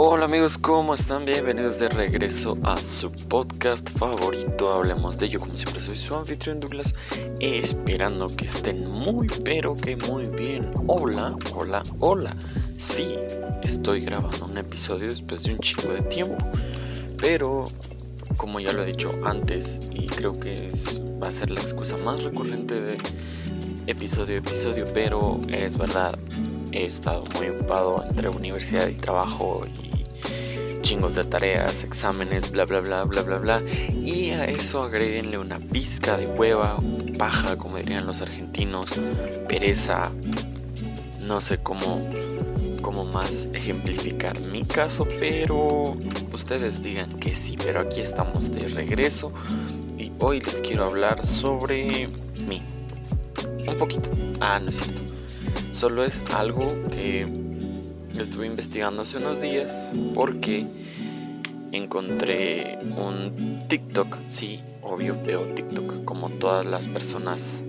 Hola, amigos, ¿cómo están? Bienvenidos de regreso a su podcast favorito. Hablemos de ello, como siempre soy su anfitrión Douglas, esperando que estén muy, pero que muy bien. Hola, hola, hola. Sí, estoy grabando un episodio después de un chico de tiempo, pero como ya lo he dicho antes, y creo que va a ser la excusa más recurrente de episodio a episodio, pero es verdad, he estado muy ocupado entre universidad y trabajo y chingos de tareas, exámenes, bla bla bla bla bla bla. Y a eso agréguenle una pizca de hueva, paja, como dirían los argentinos, pereza, no sé cómo, cómo más ejemplificar mi caso, pero ustedes digan que sí, pero aquí estamos de regreso y hoy les quiero hablar sobre mí. Un poquito. Ah, no es cierto. Solo es algo que estuve investigando hace unos días porque encontré un TikTok. Sí, obvio, veo TikTok como todas las personas,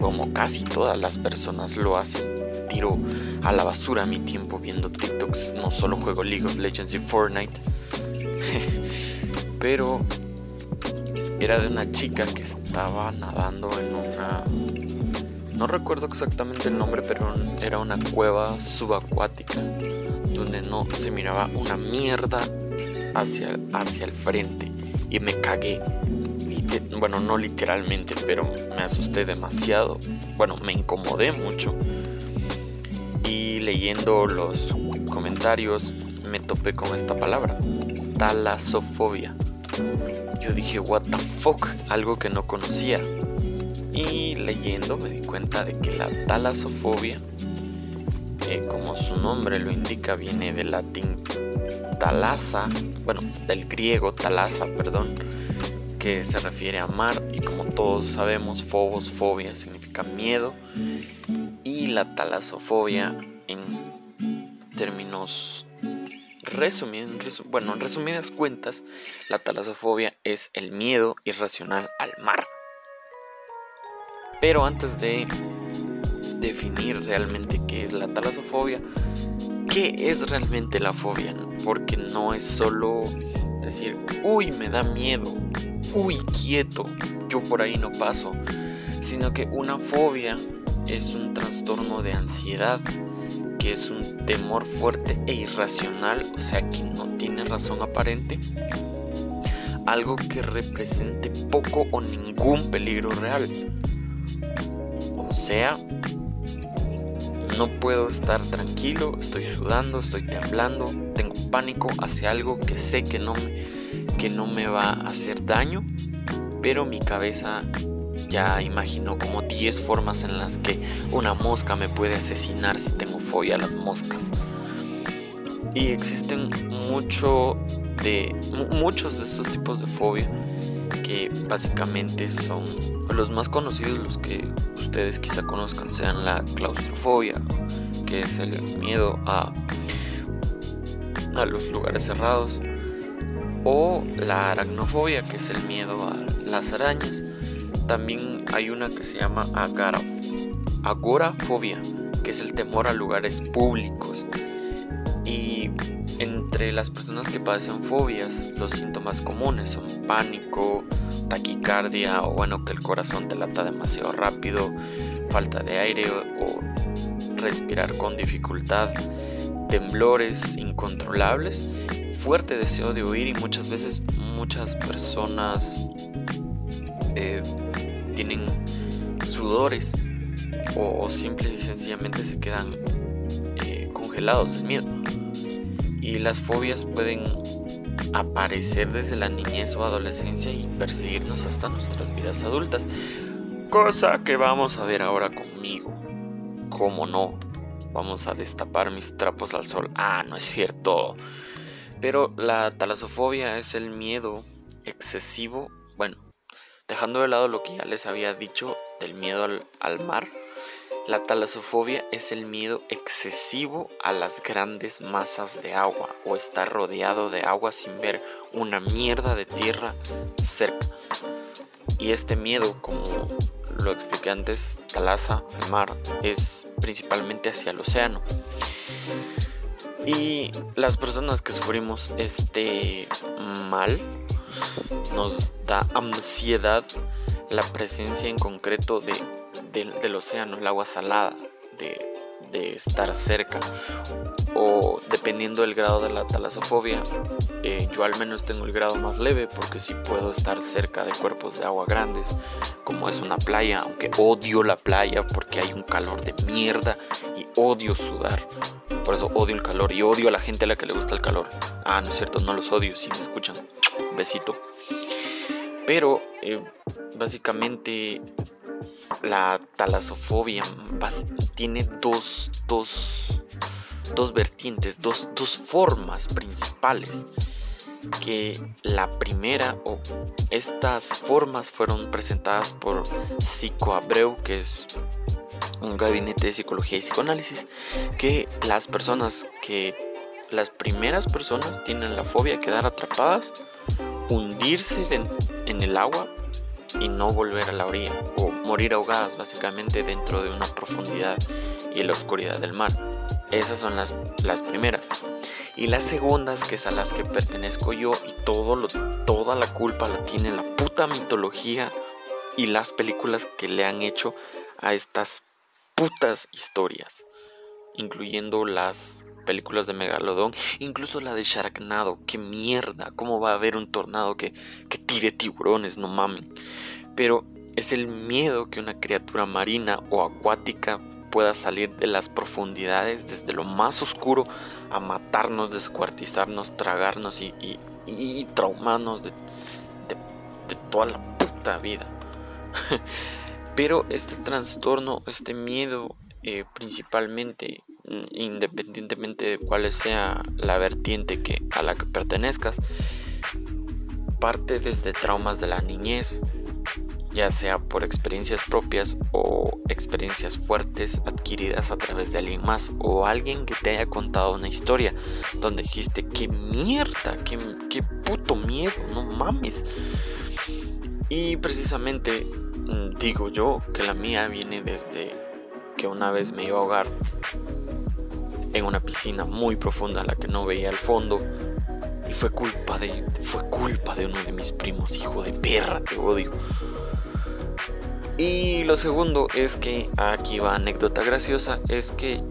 como casi todas las personas lo hacen. Tiro a la basura mi tiempo viendo TikToks. No solo juego League of Legends y Fortnite. Pero era de una chica que estaba nadando en una no recuerdo exactamente el nombre, pero era una cueva subacuática donde no se miraba una mierda hacia, hacia el frente y me cagué. Bueno, no literalmente, pero me asusté demasiado. Bueno, me incomodé mucho. Y leyendo los comentarios me topé con esta palabra, talasofobia. Yo dije, what the fuck, algo que no conocía. Y leyendo me di cuenta de que la talasofobia, eh, como su nombre lo indica, viene del latín talasa, bueno, del griego talasa, perdón, que se refiere a mar y como todos sabemos, fobos, fobia significa miedo y la talasofobia en términos resumidos, bueno, en resumidas cuentas, la talasofobia es el miedo irracional al mar. Pero antes de definir realmente qué es la talasofobia, ¿qué es realmente la fobia? Porque no es solo decir, uy, me da miedo, uy, quieto, yo por ahí no paso, sino que una fobia es un trastorno de ansiedad, que es un temor fuerte e irracional, o sea, que no tiene razón aparente, algo que represente poco o ningún peligro real sea, no puedo estar tranquilo, estoy sudando, estoy temblando, tengo pánico hacia algo que sé que no me, que no me va a hacer daño, pero mi cabeza ya imaginó como 10 formas en las que una mosca me puede asesinar si tengo fobia a las moscas. Y existen mucho de, muchos de estos tipos de fobia que básicamente son los más conocidos, los que ustedes quizá conozcan, sean la claustrofobia, que es el miedo a, a los lugares cerrados, o la aracnofobia, que es el miedo a las arañas. También hay una que se llama agorafobia, que es el temor a lugares públicos. Y entre las personas que padecen fobias, los síntomas comunes son pánico, taquicardia o bueno que el corazón te lata demasiado rápido, falta de aire o, respirar con dificultad, temblores incontrolables, fuerte deseo de huir y muchas veces muchas personas eh, tienen sudores o, simple y sencillamente se quedan eh, congelados del miedo y las fobias pueden aparecer desde la niñez o adolescencia y perseguirnos hasta nuestras vidas adultas. Cosa que vamos a ver ahora conmigo. ¿Cómo no? Vamos a destapar mis trapos al sol. Ah, no es cierto. Pero la talasofobia es el miedo excesivo. Bueno, dejando de lado lo que ya les había dicho del miedo al, al mar la talasofobia es el miedo excesivo a las grandes masas de agua o estar rodeado de agua sin ver una mierda de tierra cerca. Y este miedo, como lo expliqué antes, talasa, el mar, es principalmente hacia el océano. Y las personas que sufrimos este mal nos da ansiedad la presencia en concreto de, del océano, el agua salada, de, de estar cerca o dependiendo del grado de la talasofobia, eh, yo al menos tengo el grado más leve porque sí puedo estar cerca de cuerpos de agua grandes, como es una playa, aunque odio la playa porque hay un calor de mierda y odio sudar. Por eso odio el calor y odio a la gente a la que le gusta el calor. Ah, no es cierto, no los odio si me escuchan. Besito. Pero eh, básicamente la talasofobia tiene dos, dos, dos vertientes, dos, dos formas principales que la primera o estas formas fueron presentadas por Psico Abreu, que es un gabinete de psicología y psicoanálisis, que las personas que las primeras personas tienen la fobia de quedar atrapadas, hundirse en el agua y no volver a la orilla morir ahogadas básicamente dentro de una profundidad y la oscuridad del mar. Esas son las, las primeras. Y las segundas, que es a las que pertenezco yo y todo lo, toda la culpa la tiene la puta mitología y las películas que le han hecho a estas putas historias, incluyendo las películas de Megalodón, incluso la de Sharknado, qué mierda, cómo va a haber un tornado que, que tire tiburones, no mamen. Pero es el miedo que una criatura marina o acuática pueda salir de las profundidades desde lo más oscuro a matarnos, descuartizarnos, tragarnos y, y, traumarnos de, de toda la puta vida. Pero este trastorno, este miedo, eh, principalmente, mm, independientemente de cuál sea la vertiente que, a la que pertenezcas, parte desde traumas de la niñez, ya sea por experiencias propias o experiencias fuertes adquiridas a través de alguien más o alguien que te haya contado una historia donde dijiste, qué mierda, qué, qué puto miedo, no mames. Y precisamente mm, digo yo que la mía viene desde que una vez me iba a ahogar en una piscina muy profunda en la que no veía el fondo y fue culpa de fue culpa de uno de mis primos, hijo de perra, te odio. Y lo segundo es que aquí va anécdota graciosa, es que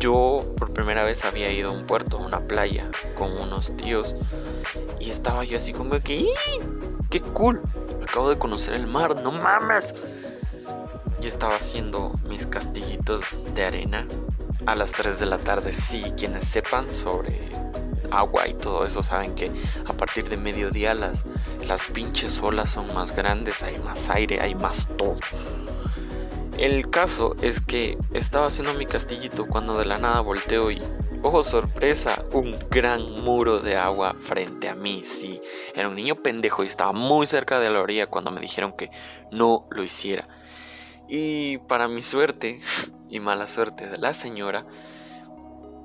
yo por primera vez había ido a un puerto, a una playa con unos tíos y estaba yo así como que ¡qué cool! Acabo de conocer el mar, no mames. Y estaba haciendo mis castillitos de arena a las 3 de la tarde. Sí, quienes sepan sobre agua y todo eso saben que a partir de mediodía las, las pinches olas son más grandes, hay más aire, hay más todo. El caso es que estaba haciendo mi castillito cuando de la nada volteo y, oh sorpresa, un gran muro de agua frente a mí. Sí, era un niño pendejo y estaba muy cerca de la orilla cuando me dijeron que no lo hiciera. Y para mi suerte y mala suerte de la señora,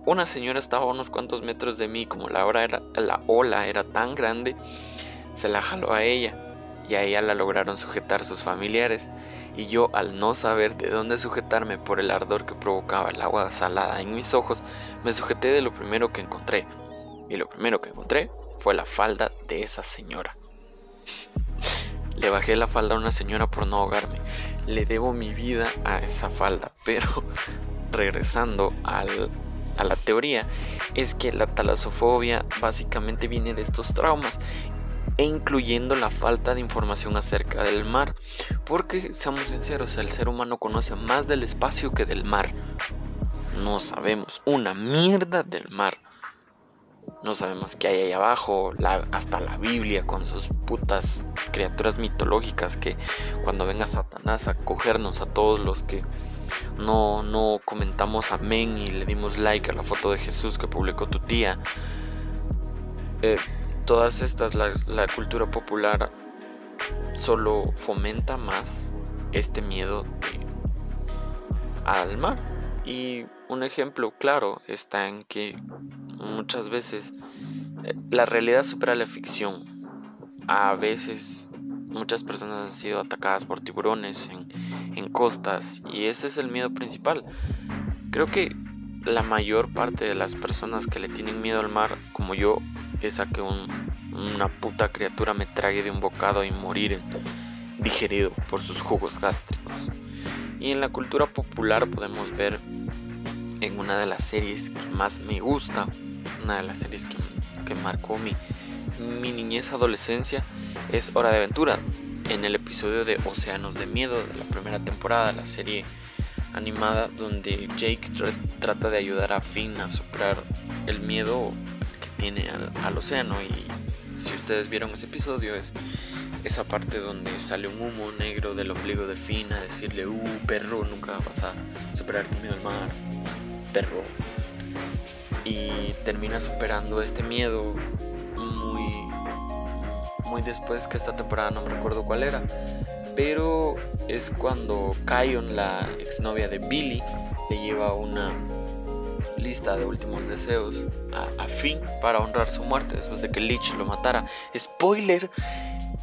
una señora estaba a unos cuantos metros de mí, como la, ola era tan grande, se la jaló a ella y a ella la lograron sujetar sus familiares y yo al no saber de dónde sujetarme por el ardor que provocaba el agua salada en mis ojos, me sujeté de lo primero que encontré. Y lo primero que encontré fue la falda de esa señora. Le bajé la falda a una señora por no ahogarme le debo mi vida a esa falda. Pero regresando al, a la teoría, es que la talasofobia básicamente viene de estos traumas e incluyendo la falta de información acerca del mar. Porque, seamos sinceros, el ser humano conoce más del espacio que del mar. No sabemos una mierda del mar. No sabemos qué hay ahí abajo, hasta la Biblia con sus putas criaturas mitológicas que cuando venga Satanás a cogernos a todos los que no, no comentamos amén y le dimos like a la foto de Jesús que publicó tu tía. Eh, todas estas, la, la cultura popular solo fomenta más este miedo al mar. Y un ejemplo claro está en que muchas veces eh, la realidad supera la ficción. A veces muchas personas han sido atacadas por tiburones en, en costas y ese es el miedo principal. Creo que la mayor parte de las personas que le tienen miedo al mar, como yo, es a que una puta criatura me trague de un bocado y morir digerido por sus jugos gástricos. Y en la cultura popular podemos ver en una de las series que más me gusta, una de las series que, que marcó mi, mi niñez adolescencia, es Hora de Aventura. En el episodio de Océanos de Miedo de la primera temporada, la serie animada donde Jake trata de ayudar a Finn a superar el miedo que tiene al, océano y si ustedes vieron ese episodio es esa parte donde sale un humo negro del ombligo de Finn a decirle, uh, perro, nunca vas a superar tu miedo al mar, perro. Y termina superando este miedo muy, muy después que esta temporada, no me recuerdo cuál era pero es cuando Kion, la exnovia de Billy, le lleva una lista de últimos deseos a, Finn para honrar su muerte después de que Lich lo matara. Spoiler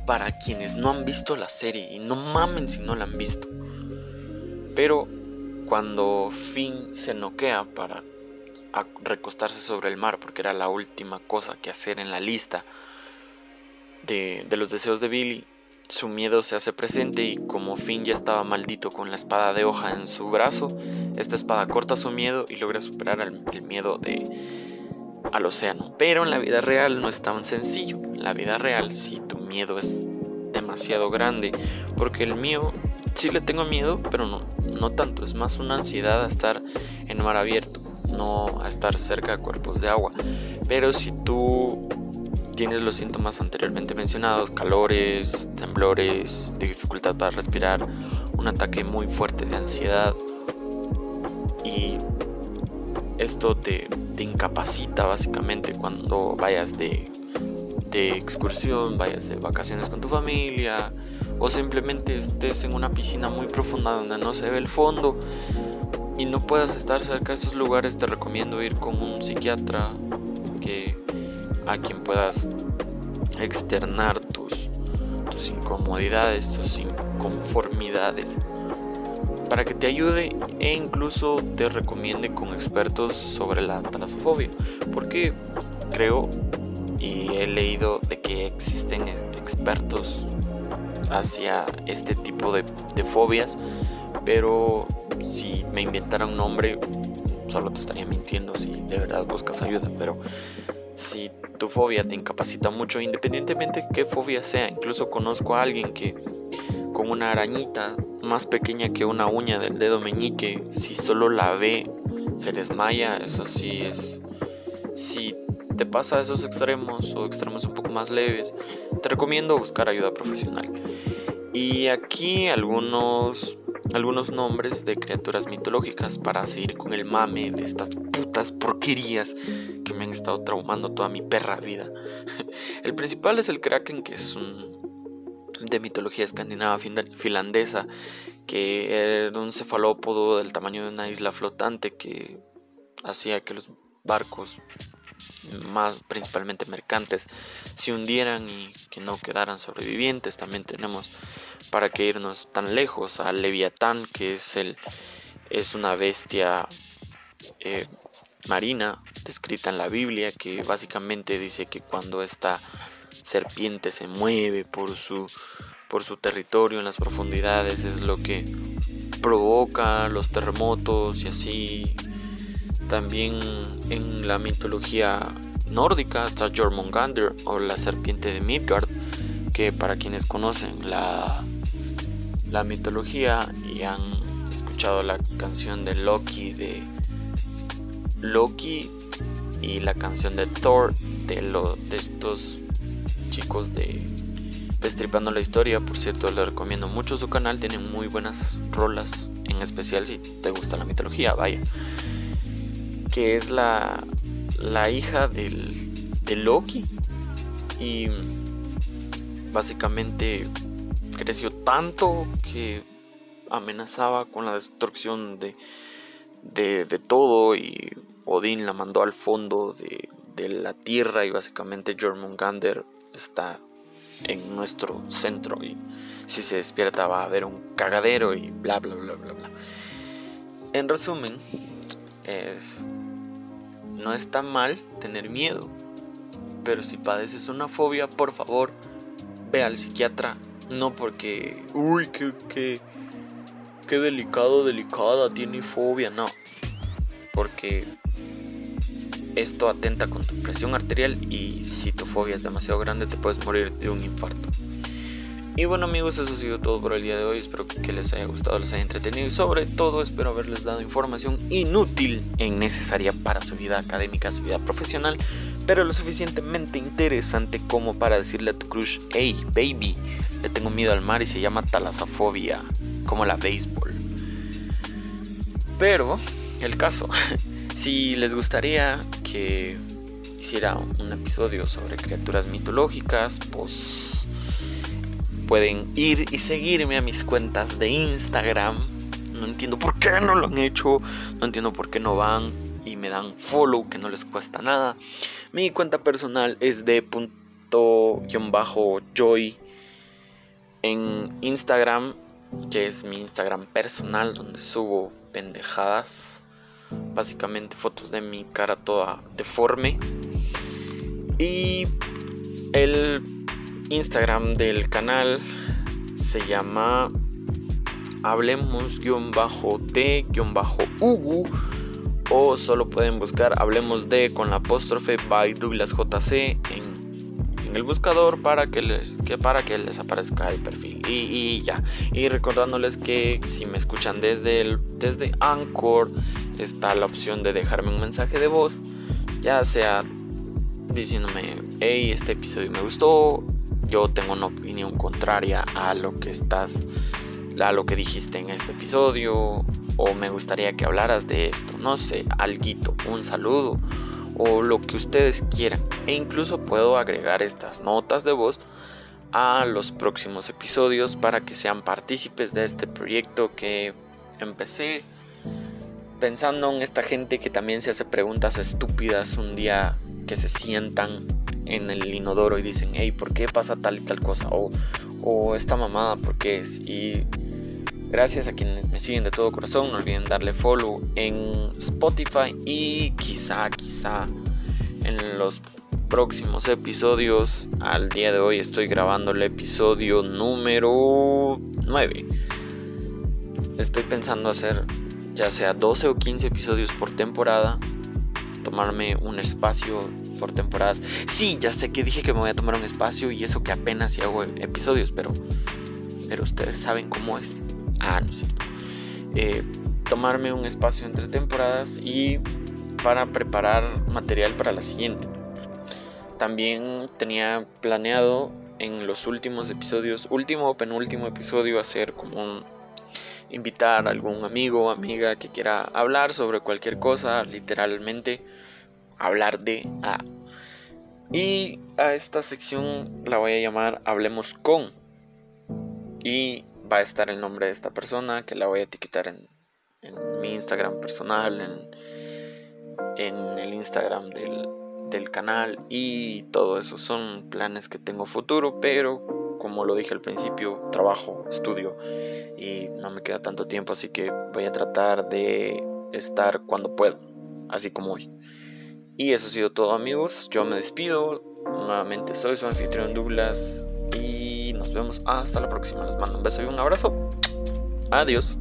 para quienes no han visto la serie y no mamen si no la han visto. Pero cuando Finn se noquea para recostarse sobre el mar, porque era la última cosa que hacer en la lista de, los deseos de Billy, su miedo se hace presente y como Finn ya estaba maldito con la espada de hoja en su brazo, esta espada corta su miedo y logra superar el, miedo de, al océano. Pero en la vida real no es tan sencillo. En la vida real, si tu miedo es demasiado grande, porque el mío sí le tengo miedo, pero no, no tanto. Es más una ansiedad a estar en mar abierto, no a estar cerca de cuerpos de agua. Pero si tú tienes los síntomas anteriormente mencionados, calores, temblores, dificultad para respirar, un ataque muy fuerte de ansiedad y esto te, incapacita básicamente cuando vayas de, de excursión, vayas de vacaciones con tu familia o simplemente estés en una piscina muy profunda donde no se ve el fondo y no puedas estar cerca de esos lugares, te recomiendo ir con un psiquiatra que a quien puedas externar tus, tus incomodidades, tus inconformidades, para que te ayude e incluso te recomiende con expertos sobre la talasofobia, porque creo y he leído de que existen expertos hacia este tipo de, de fobias, pero si me inventara un nombre, solo te estaría mintiendo si de verdad buscas ayuda, pero si tu fobia te incapacita mucho, independientemente de qué fobia sea. Incluso conozco a alguien que con una arañita más pequeña que una uña del dedo meñique, si solo la ve, se desmaya. Eso sí es. Si te pasa a esos extremos o extremos un poco más leves, te recomiendo buscar ayuda profesional. Y aquí algunos algunos nombres de criaturas mitológicas para seguir con el mame de estas putas porquerías que me han estado traumando toda mi perra vida. El principal es el Kraken, que es de mitología escandinava finlandesa, que era un cefalópodo del tamaño de una isla flotante que hacía que los barcos más principalmente mercantes, se hundieran y que no quedaran sobrevivientes. También tenemos para que irnos tan lejos a Leviatán, que es el es una bestia eh, marina descrita en la Biblia, que básicamente dice que cuando esta serpiente se mueve por su por su territorio en las profundidades es lo que provoca los terremotos y así también en la mitología nórdica está Jormungandr o la serpiente de Midgard, que para quienes conocen la, la mitología y han escuchado la canción de Loki de Loki y la canción de Thor de, lo, de estos chicos de Destripando la historia, por cierto, les recomiendo mucho su canal, tienen muy buenas rolas, en especial si te gusta la mitología, vaya que es la, la hija del, de Loki. Y básicamente creció tanto que amenazaba con la destrucción de, de, todo y Odín la mandó al fondo de, de la tierra y básicamente Jormungandr está en nuestro centro y si se despierta va a haber un cagadero y bla bla bla bla bla. En resumen, es no está mal tener miedo, pero si padeces una fobia, por favor, ve al psiquiatra, no porque, uy, qué, qué, qué delicado, delicada, tiene fobia, no, porque esto atenta con tu presión arterial y si tu fobia es demasiado grande te puedes morir de un infarto. Y bueno amigos, eso ha sido todo por el día de hoy. Espero que les haya gustado, les haya entretenido y sobre todo espero haberles dado información inútil e innecesaria para su vida académica, su vida profesional, pero lo suficientemente interesante como para decirle a tu crush, hey baby, le tengo miedo al mar y se llama talasafobia, como la béisbol. Pero, el caso, si les gustaría que hiciera un episodio sobre criaturas mitológicas, pues pueden ir y seguirme a mis cuentas de Instagram. No entiendo por qué no lo han hecho, no entiendo por qué no van y me dan follow que no les cuesta nada. Mi cuenta personal es de punto bajo joy en Instagram, que es mi Instagram personal donde subo pendejadas, básicamente fotos de mi cara toda deforme. Y el Instagram del canal se llama hablemos-de-ugu o solo pueden buscar hablemos de con la apóstrofe by Douglas JC en, el buscador para que les que para que les aparezca el perfil. Y, ya. Y recordándoles que si me escuchan desde el desde Anchor está la opción de dejarme un mensaje de voz ya sea diciéndome hey este episodio me gustó yo tengo una opinión contraria a lo que estás a lo que dijiste en este episodio o me gustaría que hablaras de esto, no sé, alguito, un saludo o lo que ustedes quieran. E incluso puedo agregar estas notas de voz a los próximos episodios para que sean partícipes de este proyecto que empecé pensando en esta gente que también se hace preguntas estúpidas un día que se sientan en el inodoro y dicen, hey, ¿por qué pasa tal y tal cosa? O, o esta mamada, ¿por qué es? Y gracias a quienes me siguen de todo corazón, no olviden darle follow en Spotify y quizá, quizá en los próximos episodios, al día de hoy estoy grabando el episodio número 9. Estoy pensando hacer ya sea 12 o 15 episodios por temporada, tomarme un espacio por temporadas. Sí, ya sé que dije que me voy a tomar un espacio y eso que apenas si hago episodios, pero, pero ustedes saben cómo es. Ah, no es cierto. Eh, tomarme un espacio entre temporadas y para preparar material para la siguiente. También tenía planeado en los últimos episodios, último o penúltimo episodio, hacer como un invitar a algún amigo o amiga que quiera hablar sobre cualquier cosa, literalmente hablar de A. Y a esta sección la voy a llamar Hablemos con. Y va a estar el nombre de esta persona que la voy a etiquetar en, mi Instagram personal, en, el Instagram del, del canal y todo eso. Son planes que tengo futuro, pero como lo dije al principio, trabajo, estudio y no me queda tanto tiempo, así que voy a tratar de estar cuando pueda, así como hoy. Y eso ha sido todo amigos, yo me despido, nuevamente soy su anfitrión Douglas. Y nos vemos hasta la próxima, les mando un beso y un abrazo, adiós.